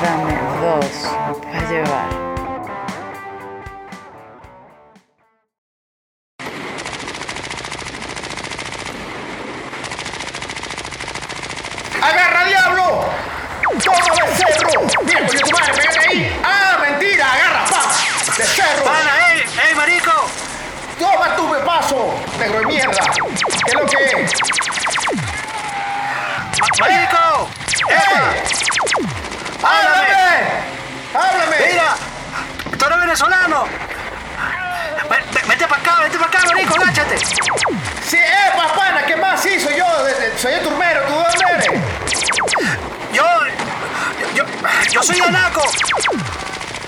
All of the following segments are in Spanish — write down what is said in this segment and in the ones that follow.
dame dos para llevar.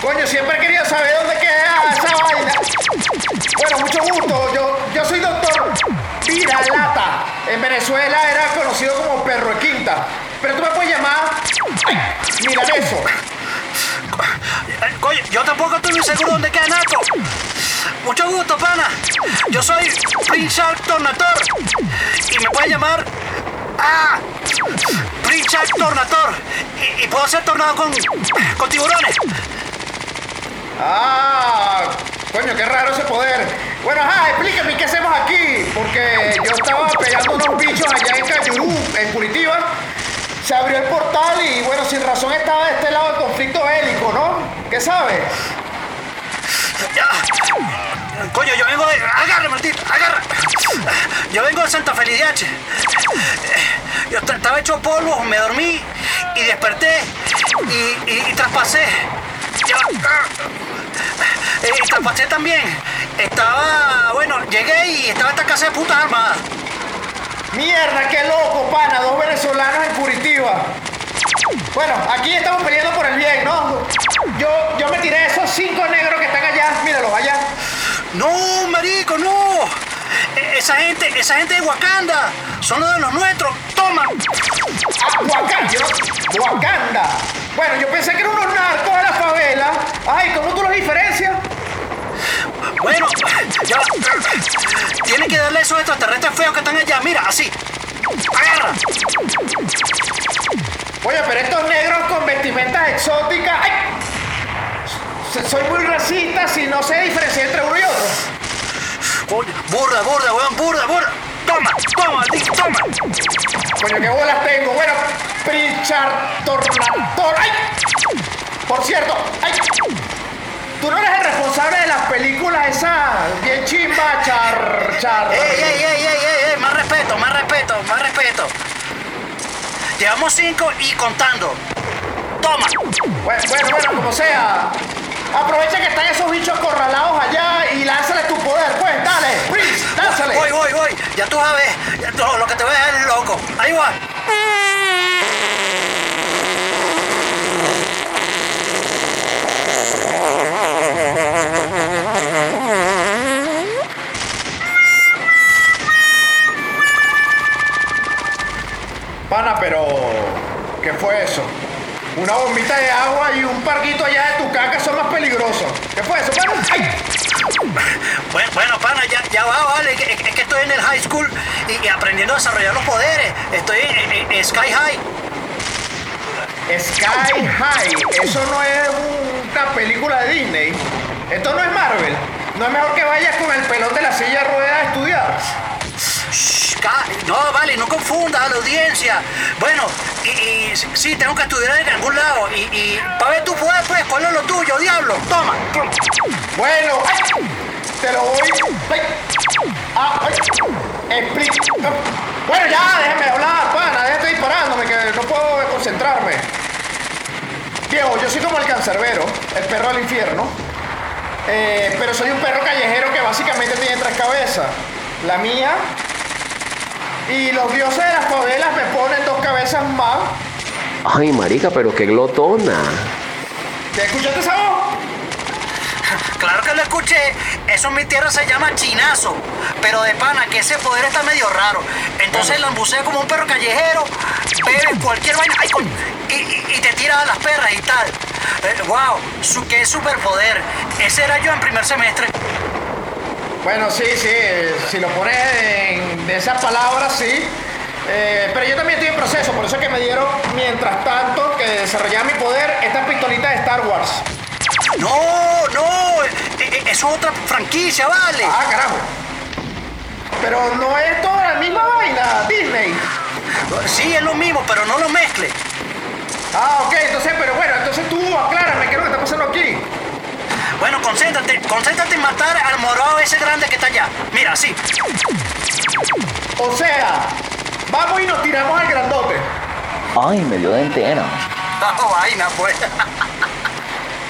Coño, siempre querido saber dónde queda esa vaina. Bueno, mucho gusto, yo, yo soy doctor Viralata. En Venezuela era conocido como perro de quinta. Pero tú me puedes llamar... Mira eso. Coño, yo tampoco estoy muy seguro dónde queda Naco. Mucho gusto, pana. Yo soy Prince Tornator. Y me pueden llamar. ¡Ah! Prince Tornator. Y, y puedo ser tornado con, con tiburones. Ah, coño, qué raro ese poder. Bueno, ajá, explícame qué hacemos aquí. Porque yo estaba pegando unos bichos allá en Cayurú, en Curitiba. Se abrió el portal y, bueno, sin razón estaba de este lado el conflicto bélico, ¿no? ¿Qué sabes? Coño, yo vengo de. Agarra, Martín, agarra. Yo vengo de Santa Felidiache. Yo est- estaba hecho polvo, me dormí y desperté y, y- y traspasé. Ya. Eh, Y traspasé también. Estaba. Bueno, llegué y estaba esta casa de putas armadas. Mierda, qué loco, pana, dos venezolanos en Curitiba. Bueno, aquí estamos peleando por el bien, ¿no? Yo, yo me tiré esos cinco negros que están allá, míralos allá. No, marico, no. E- Esa gente, esa gente de Wakanda, son los de los nuestros. Toma. Ah, Wakanda, Wakanda. Bueno, yo pensé que eran unos narcos de la favela. Ay, ¿cómo tú los diferencias? Bueno, ya. Tienen que darle a esos extraterrestres feos que están allá. Mira, así. Agarra. Oye, pero estos negros con vestimentas exóticas. ¡Ay! So- Soy muy racista si no sé diferenciar entre uno y otro. Coño, burda, burda, weón, burda, burda. Toma, toma, maldito, toma. Coño, qué bolas tengo. Bueno, Pritchard Tornator. ¡Ay! Por cierto, ¡ay! Tú no eres el responsable de las películas esas bien chimba, char, char. Ey, ey, ey, ey, ey, ey, más respeto, más respeto, más respeto. Llevamos cinco y contando. Toma. Bueno, bueno, bueno, como sea. Aprovecha que están esos bichos acorralados allá y lánzale tu poder. Pues, dale, Prince, Voy, voy, voy. Ya tú sabes, ya tú- lo que te voy a dejar es loco. Ahí va. Pana, pero. ¿Qué fue eso? Una bombita de agua y un parquito allá estoy en el high school y, y aprendiendo a desarrollar los poderes. Estoy en, en- en Sky High. Sky High, eso no es una película de Disney. Esto no es Marvel. No es mejor que vayas con el pelón de la silla de ruedas a estudiar. Shh, No, vale, no confundas a la audiencia. Bueno, y, y sí, tengo que estudiar en algún lado. Y, y para ver tu poder, pues, ¿cuál es lo tuyo, diablo? Toma. Bueno, ¡ay! te lo voy. ¡Ay! Ah. Explica. Bueno, ya, déjame hablar, pana. Déjate disparándome, que no puedo concentrarme. Viejo, yo soy como el cancerbero, el perro del infierno. Eh, pero soy un perro callejero que básicamente tiene tres cabezas. La mía. Y los dioses de las favelas me ponen dos cabezas más. Ay, marica, pero qué glotona. ¿Te escuchaste esa voz? Claro que lo escuché. Eso en mi tierra se llama chinazo. Pero de pana, que ese poder está medio raro. Entonces lambucea como un perro callejero, bebe cualquier vaina ay, y, y- y te tira a las perras y tal. Eh, wow, su, qué superpoder. Ese era yo en primer semestre. Bueno, sí, sí, si lo pones en de esas palabras, sí. Eh, pero yo también estoy en proceso, por eso es que me dieron, mientras tanto, que desarrollaba mi poder, esta pistolita de Star Wars. No, no, es otra franquicia, vale. Ah, carajo. Pero no es toda la misma vaina, Disney. Sí, es lo mismo, pero no lo mezcle. Ah, ok, entonces, pero bueno, entonces tú aclárame qué es lo que está pasando aquí. Bueno, concéntrate, concéntrate en matar al morado ese grande que está allá. Mira, así. O sea, vamos y nos tiramos al grandote. Ay, me dio de entera. Oh, vaina, pues.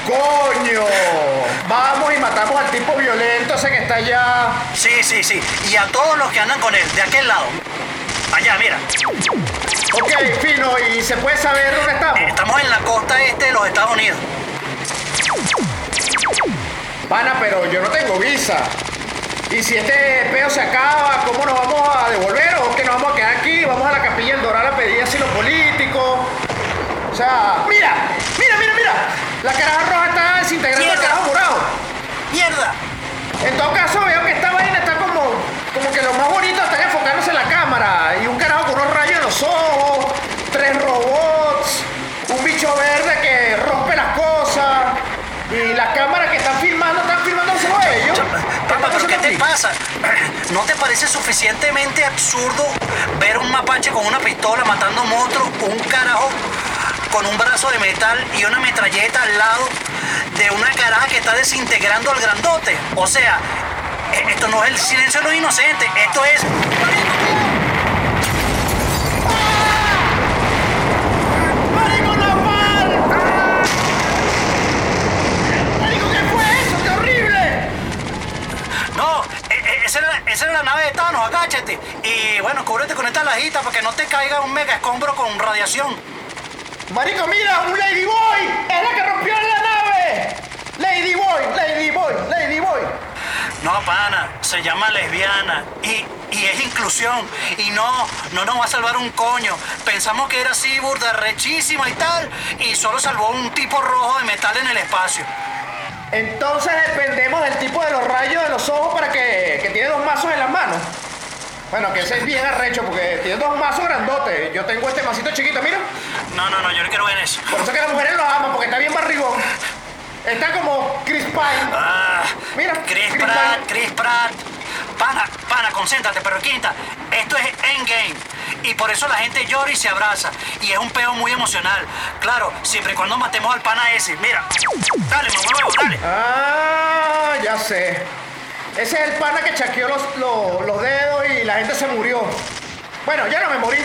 Coño, vamos y matamos al tipo violento ese que está allá. Sí, sí, sí. Y a todos los que andan con él, de aquel lado. Allá, mira. Ok, fino, ¿y se puede saber dónde estamos? Estamos en la costa este de los Estados Unidos. Pana, pero yo no tengo visa. Y si este peo se acaba, ¿cómo nos vamos a devolver? ¿O es que nos vamos a quedar aquí? Vamos a la capilla del Doral a pedir asilo político. O sea, mira, mira, mira, mira. La caraja roja está desintegrando el carajo morado. ¡Mierda! En todo caso, veo que esta vaina está como, como que lo más bonito está enfocándose en la cámara. Y un carajo con unos rayos en los ojos, tres robots, un bicho verde que rompe las cosas. Y las cámaras que están filmando, están filmando solo ellos. Papá, pero ¿qué te pasa? ¿No te parece suficientemente absurdo ver un mapache con una pistola matando monstruos, un carajo con un brazo de metal y una metralleta al lado de una caraja que está desintegrando al grandote? O sea, e- esto no es el silencio de los inocentes, esto es... E- e- esa era, esa era la nave de Thanos, agáchate. Y bueno, cúbrete con esta lajita para que no te caiga un mega escombro con radiación. Marico, mira, un Ladyboy. Es la que rompió la nave. Ladyboy, Ladyboy, Ladyboy. No, pana, se llama lesbiana y, y es inclusión. Y no, no nos va a salvar un coño. Pensamos que era así, burda, rechísima y tal, y solo salvó un tipo rojo de metal en el espacio. Entonces dependemos del tipo de los rayos de los ojos para que, que tiene dos mazos en las manos. Bueno, que ese es bien arrecho porque tiene dos mazos grandotes. Yo tengo este masito chiquito, mira. No, no, no, yo no quiero ver eso. Por eso que las mujeres lo aman, porque está bien barrigón. Está como Chris Pine. Ah, Mira, Chris Chris Pratt, Pine. Chris Pratt. Pana, pana, concéntrate, pero quinta, esto es Endgame. Y por eso la gente llora y se abraza. Y es un peo muy emocional. Claro, siempre y cuando matemos al pana ese. Mira, dale, mamá dale. Ah, ya sé. Ese es el pana que chaqueó los, los, los dedos y la gente se murió. Bueno, ya no me morí.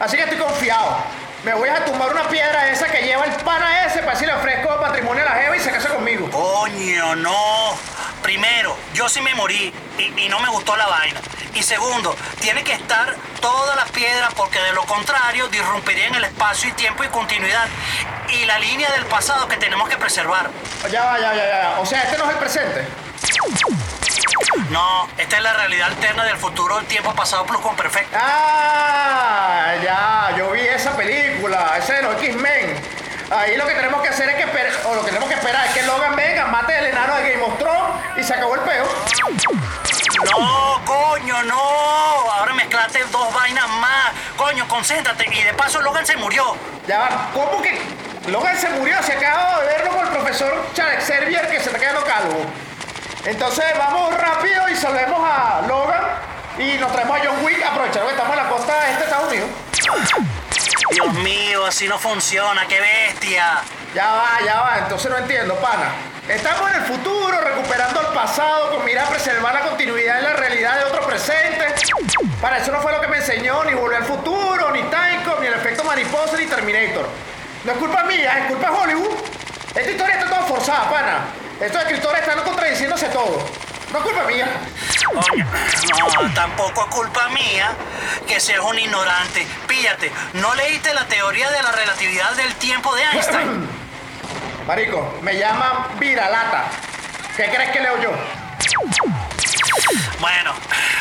Así que estoy confiado. Me voy a tumbar una piedra esa que lleva el pana ese para si le ofrezco patrimonio a la jeva y se casa conmigo. Coño, no. Primero, yo sí me morí y, y no me gustó la vaina. Y segundo, tiene que estar todas las piedras porque de lo contrario disrumpiría en el espacio y tiempo y continuidad. Y la línea del pasado que tenemos que preservar. Ya va, ya, ya, ya. O sea, este no es el presente. No, esta es la realidad alterna del futuro del tiempo pasado plus con perfecto. Ah, ya, yo vi esa película, ese de los X-Men. Ahí lo que tenemos que hacer es que o lo que tenemos que esperar es que Logan venga, mate el enano de Game of Thrones y se acabó el peo. No, coño, no. Ahora mezclaste dos vainas más. Coño, concéntrate. Y de paso Logan se murió. Ya va, ¿cómo que Logan se murió? Se acaba de verlo con el profesor Charles Xavier que se está quedando calvo. Entonces vamos rápido y salvemos a Logan y nos traemos a John Wick aprovechando que estamos en la costa este de Estados Unidos. Dios mío, así no funciona. ¡Qué bestia! Ya va, ya va, entonces no entiendo, pana. Estamos en el futuro, recuperando el pasado, con mira a preservar la continuidad de la realidad de otro presente. Para eso no fue lo que me enseñó ni Volver al Futuro, ni Timecop, ni el efecto mariposa, ni Terminator. No es culpa mía, es culpa de Hollywood. Esta historia está toda forzada, pana. Estos escritores están contradiciéndose todo. No es culpa mía. Coño, no, tampoco es culpa mía que seas un ignorante. Píllate, ¿no leíste la teoría de la relatividad del tiempo de Einstein? Marico, me llaman Viralata. ¿Qué crees que leo yo? Bueno,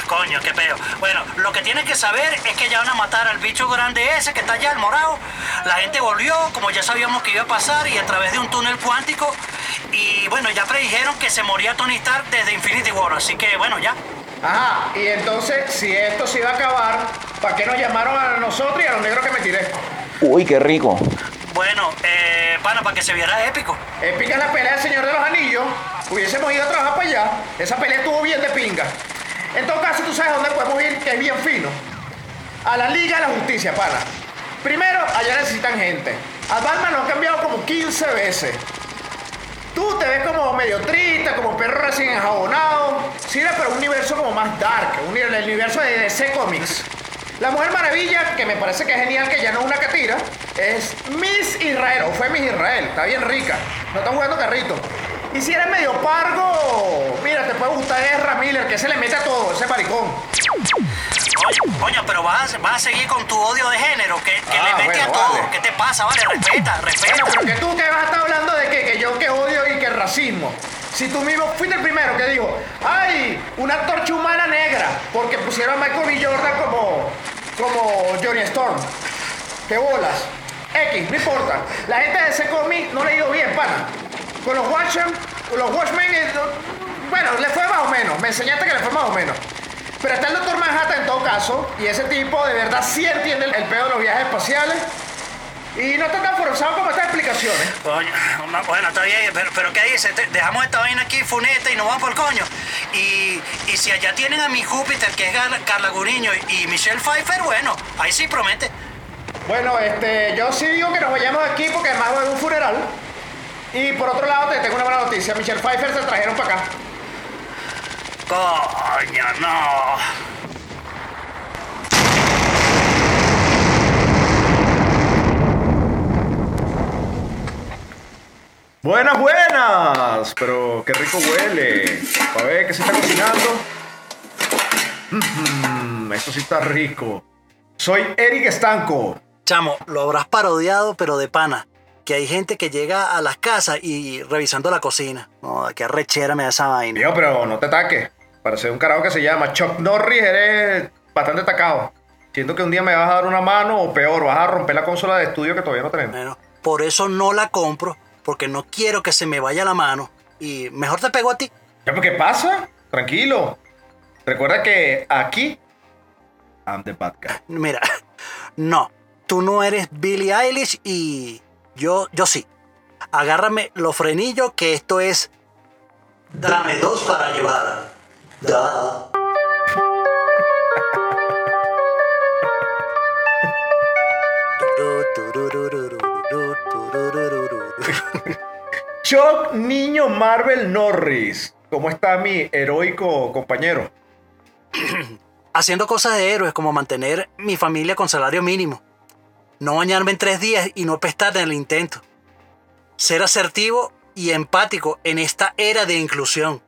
coño, qué peo. Bueno, lo que tienes que saber es que ya van a matar al bicho grande ese que está allá, el morado. La gente volvió, como ya sabíamos que iba a pasar, y a través de un túnel cuántico. Y bueno, ya predijeron que se moría Tony Stark desde Infinity War, así que bueno, ya. Ajá, y entonces, si esto se iba a acabar, ¿para qué nos llamaron a nosotros y a los negros que me tiré? Uy, qué rico. Bueno, eh, pana, para que se viera épico. Épica la pelea del Señor de los Anillos. Hubiésemos ido a trabajar para allá. Esa pelea estuvo bien de pinga. En todo caso, tú sabes dónde podemos ir, que es bien fino. A la Liga de la Justicia, pana. Primero, allá necesitan gente. A Batman lo han cambiado como 15 veces. Tú te ves como medio triste, como perro recién enjabonado. Sirve para un universo como más dark, un, el universo de DC Comics. La Mujer Maravilla, que me parece que es genial, que ya no es una catira, es Miss Israel, o fue Miss Israel, está bien rica, no está jugando carrito. Y si eres medio pargo, mira, te puede gustar Ezra Miller, que se le mete a todo, ese maricón. Oye, coño, pero vas a, vas a seguir con tu odio de género, que, que Ah, le mete bueno, a todo. vale. ¿Qué te pasa? Vale, respeta, respeta. Bueno, pero que tú que vas a estar hablando de que, que yo que odio y que racismo. Si tú mismo fuiste el primero que dijo, ¡ay! Una torcha humana negra, porque pusieron a Michael B. Jordan como, como Johnny Storm. ¡Qué bolas! X, no importa. La gente de ese cómic no le ha ido bien, pana. Con los Watchmen, los Watchmen, eh, no- bueno, le fue más o menos. Me enseñaste que le fue más o menos. Pero está el Doctor Manhattan en todo caso, y ese tipo de verdad sí entiende el pedo de los viajes espaciales. Y no está tan forzado como estas explicaciones. Coño, bueno, está bien, pero, pero ¿qué dices? Te- Dejamos esta vaina aquí, funeta, y nos vamos por el coño. Y, y si allá tienen a mi Júpiter, que es Carla Guriño, y Michelle Pfeiffer, bueno, ahí sí promete. Bueno, este, yo sí digo que nos vayamos de aquí porque además a un funeral. Y por otro lado, te tengo una buena noticia. Michelle Pfeiffer se trajeron para acá. Coño, no. Buenas, buenas. Pero qué rico huele. A ver, ¿qué se está cocinando? Mm, esto sí está rico. Soy Eric Estanco. Chamo, lo habrás parodiado, pero de pana. Que hay gente que llega a las casas y revisando la cocina. No, qué arrechera me da esa vaina. Tío, pero no te ataques. Parece un carajo que se llama Chuck Norris, eres bastante atacado. Siento que un día me vas a dar una mano o peor, vas a romper la consola de estudio que todavía no tenemos. Bueno, por eso no la compro, porque no quiero que se me vaya la mano. Y mejor te pego a ti. Ya, ¿qué pasa? Tranquilo. Recuerda que aquí I'm the bad guy. Mira, no, tú no eres Billie Eilish y yo, yo sí. Agárrame los frenillos que esto es... Dame dos para llevar. Da. Chuck Niño Marvel Norris. ¿Cómo está mi heroico compañero? Haciendo cosas de héroes como mantener mi familia con salario mínimo. No bañarme en tres días y no pestar en el intento. Ser asertivo y empático en esta era de inclusión.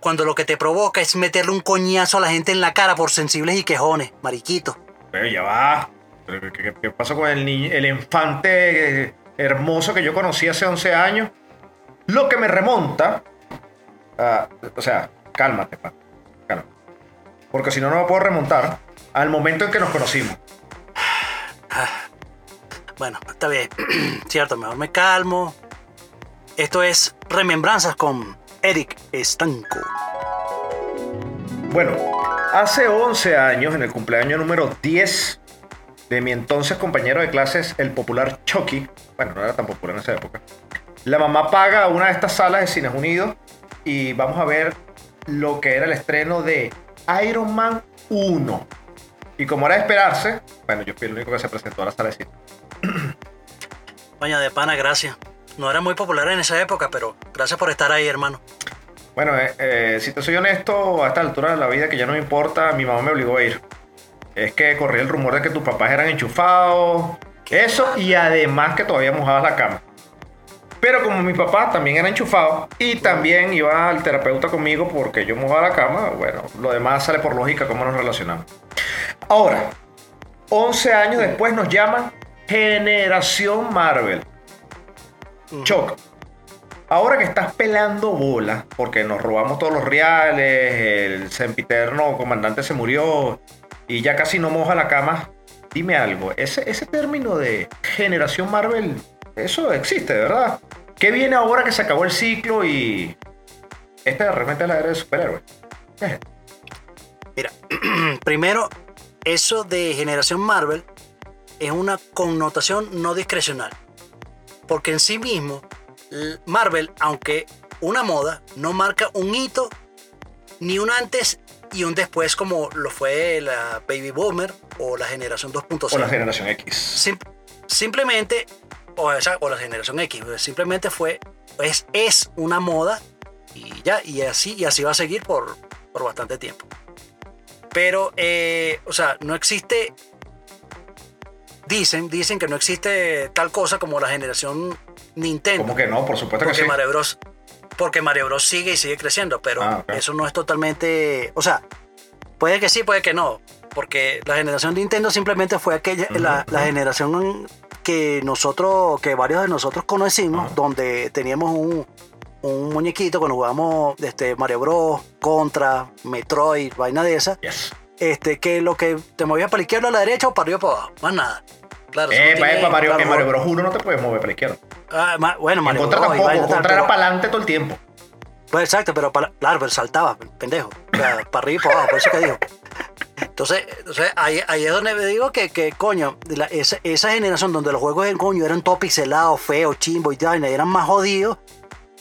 Cuando lo que te provoca es meterle un coñazo a la gente en la cara por sensibles y quejones, mariquito. Pero ya va. Pero ¿Qué, qué- qué pasó con el, niño, el infante eh, hermoso que yo conocí hace 11 años? Lo que me remonta. a- o sea, cálmate, pa. Cálmate. Porque si no, no me puedo remontar al momento en que nos conocimos. Bueno, está bien. Cierto, mejor me calmo. Esto es Remembranzas con Eric Estanco. Bueno, hace 11 años, en el cumpleaños número 10 de mi entonces compañero de clases, el popular Chucky, bueno, no era tan popular en esa época, la mamá paga una de estas salas de Cines Unidos y vamos a ver lo que era el estreno de Iron Man 1. Y como era de esperarse, bueno, yo fui el único que se presentó a la sala de cine. Coño, de pana, gracias. No era muy popular en esa época, pero gracias por estar ahí, hermano. Bueno, eh, eh, si te soy honesto, a esta altura de la vida que ya no me importa, mi mamá me obligó a ir. Es que corría el rumor de que tus papás eran enchufados, eso, y además que todavía mojabas la cama. Pero como mi papá también era enchufado y también iba al terapeuta conmigo porque yo mojaba la cama, bueno, lo demás sale por lógica cómo nos relacionamos. Ahora, 11 años después nos llaman Generación Marvel. Choc, Ahora que estás pelando bola, porque nos robamos todos los reales, el sempiterno comandante se murió y ya casi no moja la cama, dime algo, ese, ese término de generación Marvel, eso existe, ¿verdad? ¿Qué viene ahora que se acabó el ciclo y esta de repente es la era de superhéroes? Mira, primero, eso de generación Marvel es una connotación no discrecional. Porque en sí mismo, Marvel, aunque una moda, no marca un hito ni un antes y un después como lo fue la Baby Boomer o la generación 2.0. O la generación X. Sim- simplemente, o, esa- o la generación X, pues, simplemente fue, es, es una moda y ya, y así, y así va a seguir por, por bastante tiempo. Pero, eh, o sea, no existe, dicen, dicen que no existe tal cosa como la generación Nintendo. ¿Cómo que no? Por supuesto que Porque sí. Mario Bros. Porque Mario Bros sigue y sigue creciendo, pero Ah, eso no es totalmente. O sea, puede que sí, puede que no. Porque la generación Nintendo simplemente fue aquella, la, la generación que nosotros, que varios de nosotros conocimos, donde teníamos un, un muñequito cuando jugábamos este, Mario Bros, Contra, Metroid, vaina de esa, Yes. este, que lo que te movía para la izquierda, a la derecha o para arriba o para abajo, más nada. Claro, no Eh, tiene- para Mario, claro, en Mario Bros 1 no te puedes mover para la izquierda. ah, ma- bueno, En Mario Bros tampoco. vaina contra era pero- para adelante todo el tiempo. Pues exacto, pero para, claro, pero saltaba, pendejo. O sea, para arriba y para abajo, por eso que digo. Entonces, ahí, ahí es donde me digo que, que coño, la- esa, esa generación donde los juegos en coño eran todo pixelados, feos, chimbo y tal, eran más jodidos,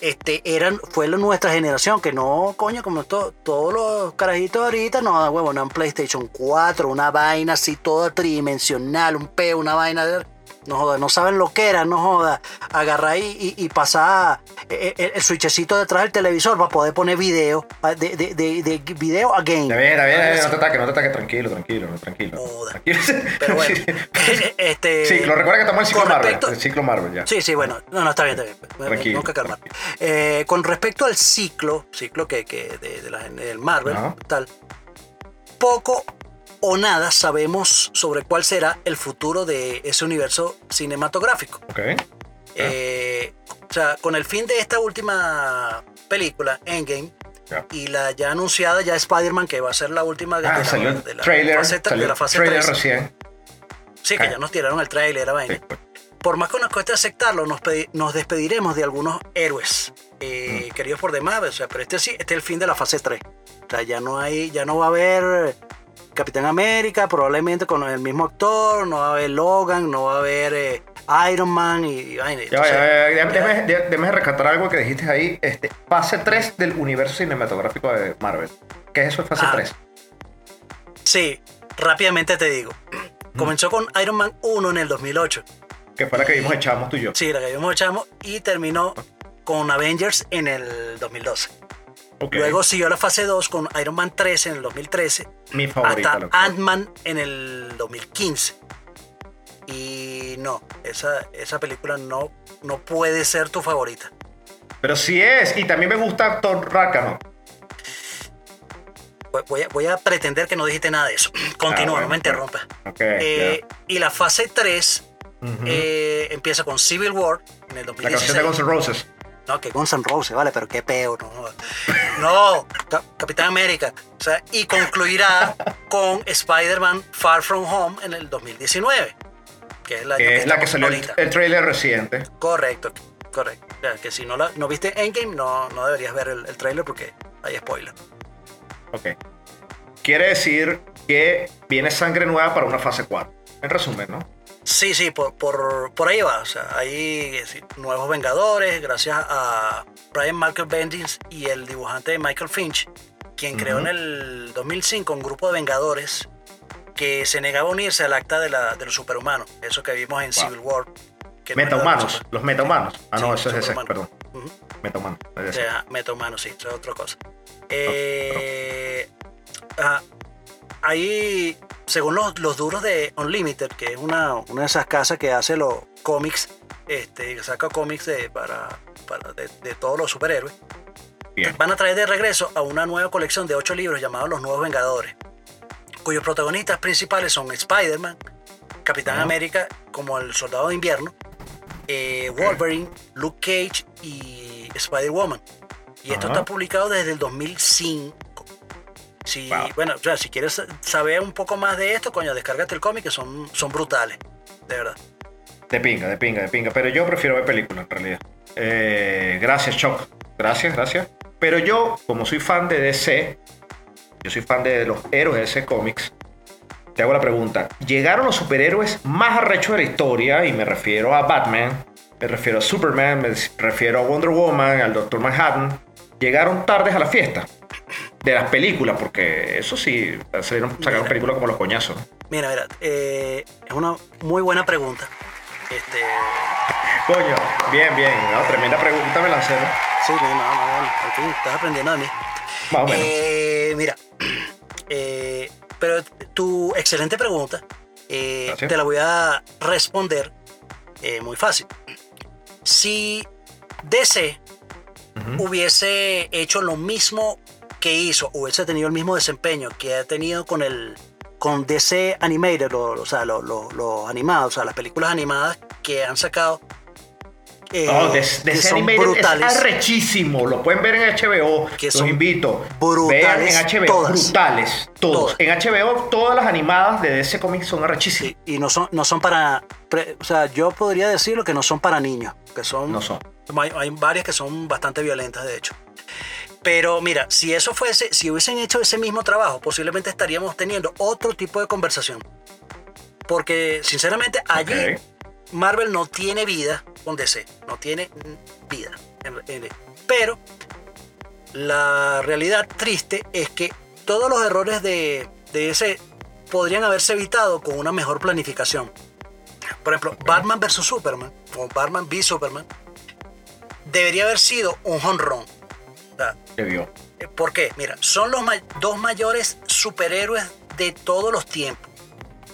este, eran, fue nuestra generación, que no, coño, como to- todos los carajitos ahorita, no, huevo, no en PlayStation 4, una vaina así toda tridimensional, un peo, una vaina de... No joda, no saben lo que era, no joda. Agarrar y, y, y pasar eh, el, el switchecito detrás del televisor para poder poner video, ah, de, de, de, de video a game. Bien, ya bien, Algo no te ataques, no te ataques, tranquilo, tranquilo, tranquilo. Joda. Tranquilo. Pero bueno, Sí. este, Sí, lo recuerda que estamos en el ciclo Marvel. El ciclo Marvel ya. Sí, sí, bueno, no, no, está bien, está bien. Tranquilo, que calmar. Eh, con respecto al ciclo, ciclo que, que de, de la, del Marvel, Ajá. tal, poco o nada sabemos sobre cuál será el futuro de ese universo cinematográfico. Ok. Eh, o sea, con el fin de esta última película, Endgame, Ya. y la ya anunciada ya Spider-Man, que va a ser la última de, Ah, la, salió de la trailer. fase, Salió de la fase trailer 3. recién. Sí, que ya nos tiraron el trailer, vaina. Sí, pues. Por más que nos cueste aceptarlo, nos despediremos de algunos héroes eh, Mm. queridos por demás. O sea, pero este sí, este es el fin de la fase 3. O sea, ya no hay, ya no va a haber Capitán América, probablemente con el mismo actor, no va a haber Logan, no va a haber eh, Iron Man y, y vaina. Ya, va, Entonces, ya, va, ya, ya- déjame, rescatar algo que dijiste ahí. Este, fase 3 del universo cinematográfico de Marvel. ¿Qué es eso de fase Ah. 3? Sí, rápidamente te digo. Comenzó con Iron Man 1 en el 2008. Que fue la que vimos echamos tú y yo. Sí, la que vimos echamos y terminó con Avengers en el 2012. Luego siguió la fase 2 con Iron Man 3 en el 2013 Mi favorita. hasta. Ant-Man en el 2015. Y no, esa, esa película no, no puede ser tu favorita. Pero sí es. Y también me gusta Thor Ragnarok. Voy- a, voy a pretender que no dijiste nada de eso. Continúa, bueno, no me interrumpas. Ok. Eh, y la fase 3 ya. Ujú. eh, empieza con Civil War en el la canción 2016. de Guns N' Roses. No, que Guns N' Roses, vale, pero qué peo, no. No, Ca- Capitán América. O sea, y concluirá con Spider-Man Far From Home en el 2019. Que es la Que es la que estamos salió el trailer reciente. Correcto, correcto. O sea, que si no, la, no viste Endgame, no, no deberías ver el, el trailer porque hay spoiler. Ok. Quiere decir que viene sangre nueva para una fase 4. En resumen, ¿no? Sí, sí, por, por, por ahí va. O sea, hay nuevos Vengadores, gracias a Brian Michael Bendis y el dibujante Michael Finch, quien creó en el 2005 un grupo de Vengadores que se negaba a unirse al acta de, la, de los superhumanos. Eso que vimos en Civil War. que Metahumanos. Los metahumanos. Ah, no, eso es ese, perdón. Metahumanos. es O sea, metahumanos, sí, eso es otra cosa. Eh, ah, ahí, según los, los duros de Unlimited, que es una, una de esas casas que hace los cómics, este, que saca cómics de, para, para- de, de todos los superhéroes, Bien. van a traer de regreso a una nueva colección de ocho libros llamados Los Nuevos Vengadores, cuyos protagonistas principales son Spider-Man, Capitán. América como el Soldado de Invierno, eh, Wolverine, Luke Cage y Spider-Woman. Y esto está publicado desde el 2005. Si, Wow. Bueno, o sea, si quieres saber un poco más de esto, coño, descárgate el cómic, que son, son brutales, de verdad. De pinga, de pinga, de pinga. Pero yo prefiero ver películas en realidad. Eh, gracias, Choc. Gracias, gracias. Pero yo, como soy fan de DC, yo soy fan de los héroes de ese cómics, te hago la pregunta, ¿llegaron los superhéroes más arrechos de la historia? Y me refiero a Batman, me refiero a Superman, me refiero a Wonder Woman, al Doctor Manhattan. ¿Llegaron tardes a la fiesta? De las películas, porque eso sí, salieron, sacaron películas como los coñazos. Mira, mira, eh, es una muy buena pregunta. Este, Coño, bien, bien, ¿no? tremenda pregunta me lancé, ¿no? sí, no, no, no, no, aquí estás aprendiendo de mí. Más o menos. Eh, mira, eh, pero tu excelente pregunta, eh, te la voy a responder eh, muy fácil. Si DC hubiese hecho lo mismo que hizo, hubiese tenido el mismo desempeño que ha tenido con el con DC Animated, lo- o sea, los lo, lo animados, o sea, las películas animadas que han sacado. eh, No, de, que son Animated brutales. es arrechísimo. Lo pueden ver en HBO. Que Los son invito. brutales Vean en HBO. todas. Brutales. Todos. Todas. En HBO, todas las animadas de DC Comics son arrechísimas. Y no son, no son para. pre- o sea, yo podría decirlo que no son para niños. Que son. No son. Hay, hay varias que son bastante violentas, de hecho. Pero mira, si eso fuese, si hubiesen hecho ese mismo trabajo, posiblemente estaríamos teniendo otro tipo de conversación. Porque, sinceramente, allí. Marvel no tiene vida con DC. No tiene vida. pero la realidad triste es que todos los errores de, de ese podrían haberse evitado con una mejor planificación. Por ejemplo, Batman vs. Superman o Batman v Superman debería haber sido un home vio. eh, ¿Por qué? Mira, son los dos mayores superhéroes de todos los tiempos.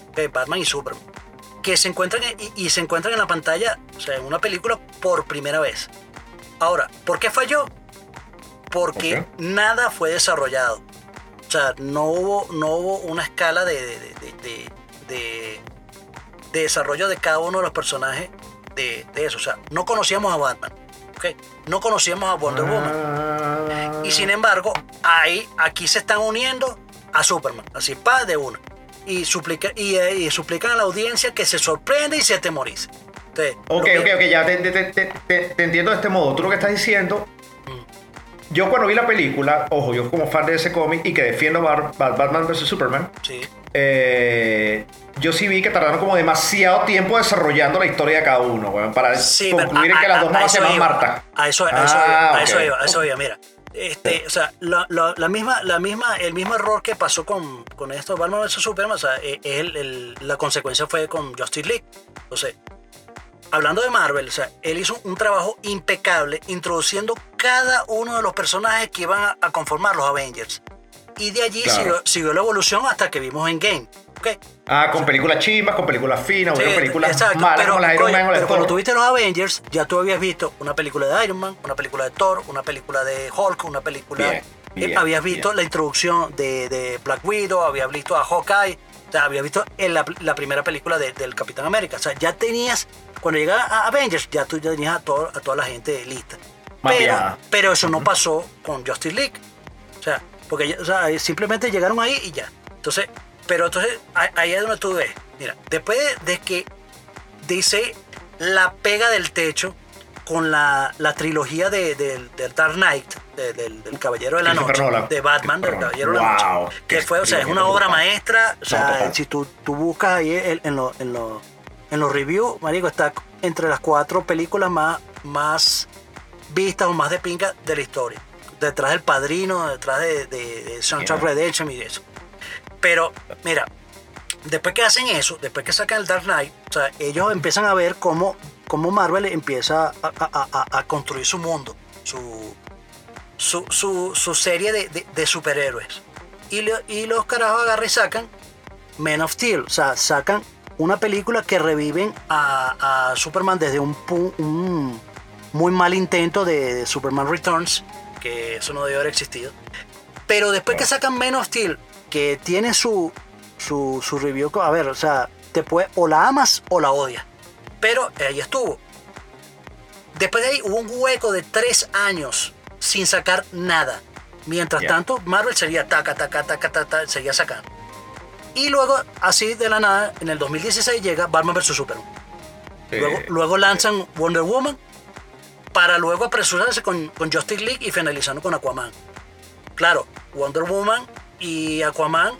Ok, Batman y Superman. Que se encuentran en- y, y se encuentran en la pantalla, o sea, en una película por primera vez. Ahora, ¿por qué falló? Porque nada fue desarrollado. O sea, no hubo, no hubo una escala de, de- de- de- de- de- de desarrollo de cada uno de los personajes de, de eso. O sea, no conocíamos a Batman. No conocíamos a Wonder Woman. Y sin embargo, ahí, aquí se están uniendo a Superman, así pa de una. Y, suplica, y, eh, y suplican a la audiencia que se sorprenda y se atemorice. Entonces, Ok, que- ok, ok, ya te, te- te- te- te entiendo de este modo. Tú lo que estás diciendo. Yo cuando vi la película, ojo, yo como fan de ese cómic y que defiendo Batman vs. Superman, Sí, eh, yo sí vi que tardaron como demasiado tiempo desarrollando la historia de cada uno, weón, para sí, concluir a- que las a- dos a mamás se llaman. Marta. A eso, a eso Ah, iba, a ok. eso iba, a eso iba, mira. Este, o sea, la, la- la misma, la misma, el mismo error que pasó con, con esto, Batman vs Superman, o sea, eh, el- el- la consecuencia fue con Justice League. Entonces, hablando de Marvel, o sea, él hizo un trabajo impecable introduciendo cada uno de los personajes que iban a, a conformar los Avengers. Y de allí Claro. siguió, siguió la evolución hasta que vimos en Game. ¿ok? Ah, con películas chimbas, con películas finas, Sí, películas exacto, malas pero, como las Iron Man de pero cuando Thor. tuviste los Avengers, ya tú habías visto una película de Iron Man, una película de Thor, una película de Hulk, una película. Bien, bien, eh, habías visto bien. la introducción de, de Black Widow, habías visto a Hawkeye, habías visto en la, la primera película de- del Capitán América. O sea, ya tenías, cuando llegaba a Avengers, ya tú ya tenías a, todo- a toda la gente lista. Pero, pero eso no pasó con Justice League. O sea, porque o sea, simplemente llegaron ahí y ya. Entonces, pero entonces ahí- es donde tú ves. Mira, después de, de que dice la pega del techo con la, la trilogía de, del del Dark Knight, de- del, del Caballero de la Noche, de Batman, del Caballero de la. Noche. Que fue, o sea, es una obra maestra. O sea, si tú, tú buscas ahí en, en los en en los reviews, marico, está entre las cuatro películas más, más vistas o más de pinga de la historia. Detrás del Padrino, detrás de, de, de Sunshine Yeah. Redemption y eso. Pero, mira, después que hacen eso, después que sacan el Dark Knight, o sea, ellos empiezan a ver cómo, cómo Marvel empieza a, a- a- a construir su mundo, su, su, su- su serie de, de- de superhéroes. Y, y los carajos agarran y sacan Men of Steel, o sea, sacan una película que reviven a, Superman desde un, muy mal intento de, de Superman Returns, que eso no debió haber existido. Pero después que sacan Men of Steel, que tiene su, su, su review, a ver, o sea, te puede, o la amas o la odias. Pero ahí estuvo. Después de ahí hubo un hueco de tres años sin sacar nada. Mientras tanto, Marvel seguía taca, taca, taca, taca, taca, seguía sacando. Y luego, así de la nada, en el 2016 llega Batman vs. Superman. Luego, luego lanzan Wonder Woman para luego apresurarse con, con Justice League y finalizando con Aquaman. Claro, Wonder Woman y Aquaman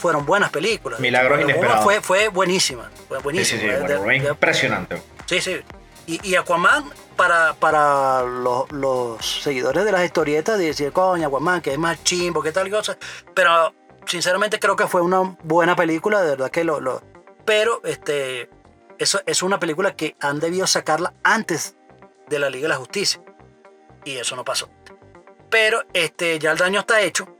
fueron buenas películas. Milagros inesperados. Fue, fue buenísima. Fue buenísima. sí, sí, de- impresionante. Sí, sí. Y, y Aquaman, para, para los, los seguidores de las historietas, de decir, coño, Aquaman, que es más chimbo, que tal cosa. Pero sinceramente creo que fue una buena película, de verdad que lo. lo- pero este, eso es una película que han debido sacarla antes de la Liga de la Justicia. Y eso no pasó. Pero este, ya el daño está hecho.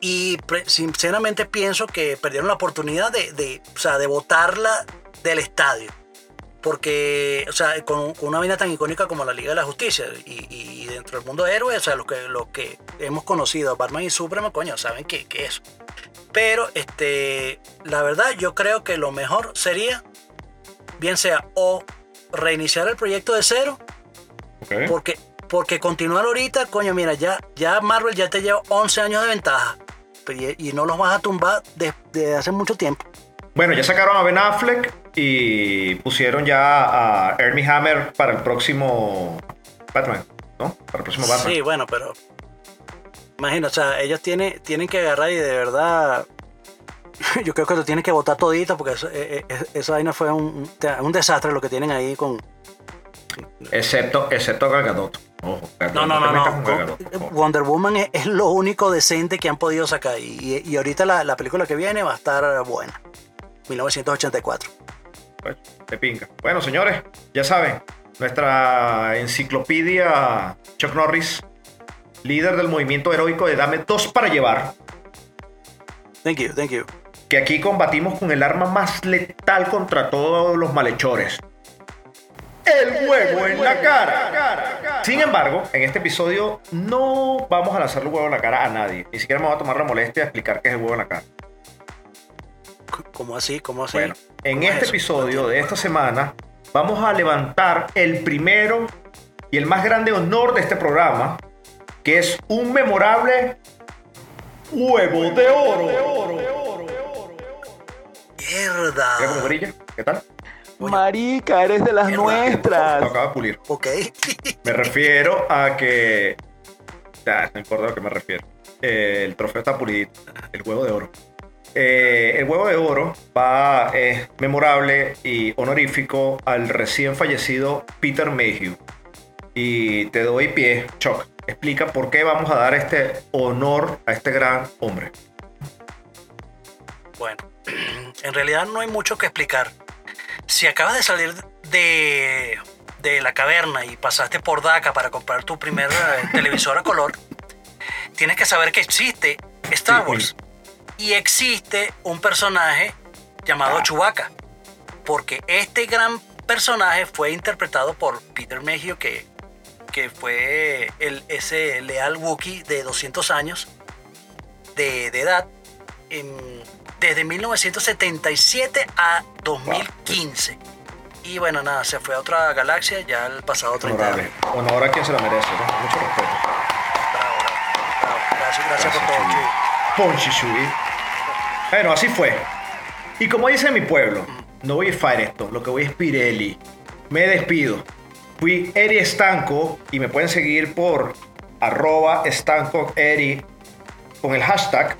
Y sinceramente pienso que perdieron la oportunidad de, de, o sea, de botarla del estadio. Porque, o sea, con, con una vaina tan icónica como la Liga de la Justicia y, y dentro del mundo de héroes, o sea, los que, los que hemos conocido, Batman y Superman, coño, saben que, que eso. Pero, este, la verdad, yo creo que lo mejor sería, bien sea, o reiniciar el proyecto de cero, porque, porque continuar ahorita, coño, mira, ya, ya Marvel ya te lleva 11 años de ventaja y, y no los vas a tumbar desde hace mucho tiempo. Bueno, ya sacaron a Ben Affleck y pusieron ya a Ernie Hammer para el próximo Batman, ¿no? Para el próximo Batman. Sí, bueno, pero. Imagina, o sea, ellos tienen, tienen que agarrar y de verdad. Yo creo que lo tienen que votar todito porque eso, eh, eh, esa vaina fue un, un desastre lo que tienen ahí con. Excepto, excepto Gal Ojo, Gal No, no, no, te no. Wonder Woman es, es lo único decente que han podido sacar. Y, y ahorita la, la película que viene va a estar buena. 1984. Pues, de pinga. Bueno, señores, ya saben, nuestra enciclopedia Chuck Norris, líder del movimiento heroico de Dame dos para llevar, Thank you, thank you. que aquí combatimos con el arma más letal contra todos los malhechores. El huevo en la cara. Sin embargo, en este episodio no vamos a lanzar el huevo en la cara a nadie. Ni siquiera me voy a tomar la molestia de explicar qué es el huevo en la cara. ¿Cómo así? ¿Cómo así? Bueno, en ¿Cómo es este episodio de esta semana vamos a levantar el primero y el más grande honor de este programa, que es un memorable huevo de oro. Mierda. ¿qué tal? Marica, eres de las Mierda. Lo nuestras. acabo de pulir. Ok. Me refiero a que... Ah, no importa a lo que me refiero. Eh, el trofeo está pulidito. El huevo de oro. Eh, el huevo de oro va, es memorable y honorífico al recién fallecido Peter Mayhew. Y te doy pie, Chuck. Explica por qué vamos a dar este honor a este gran hombre. Bueno, en realidad no hay mucho que explicar. Si acabas de salir de, de la caverna y pasaste por DACA para comprar tu primer eh, televisor a color, tienes que saber que existe Star Wars. Y existe un personaje llamado Ah. Chewbacca. Porque este gran personaje fue interpretado por Peter Mayhew, que, que fue el, ese leal Wookiee de 200 años de, de edad. en- desde 1977 a 2015. Y bueno, nada, se fue a otra galaxia ya el pasado 30 Honorable. años. Honor a quien se lo merece, ¿no? Mucho respeto. Bravo, bravo, bravo. Gracias, gracias por todo, Chuy. Chuy. Ponchi Chuy. Bueno, así fue. Y como dice mi pueblo, no voy a fire esto, lo que voy es Pirelli. Me despido. Fui Eri Estanco y me pueden seguir por arroba estanco Eri con el hashtag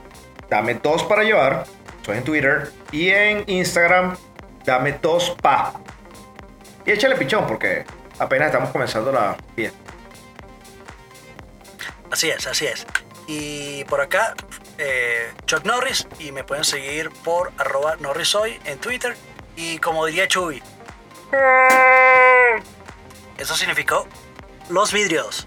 dame dos para llevar. En Twitter y en Instagram dame dos pa. Y échale pichón porque apenas estamos comenzando la fiesta. Así es, así es. Y por acá, eh, Chuck Norris, y me pueden seguir por arroba Norrisoy en Twitter. Y como diría Chuy, eso significó los vidrios.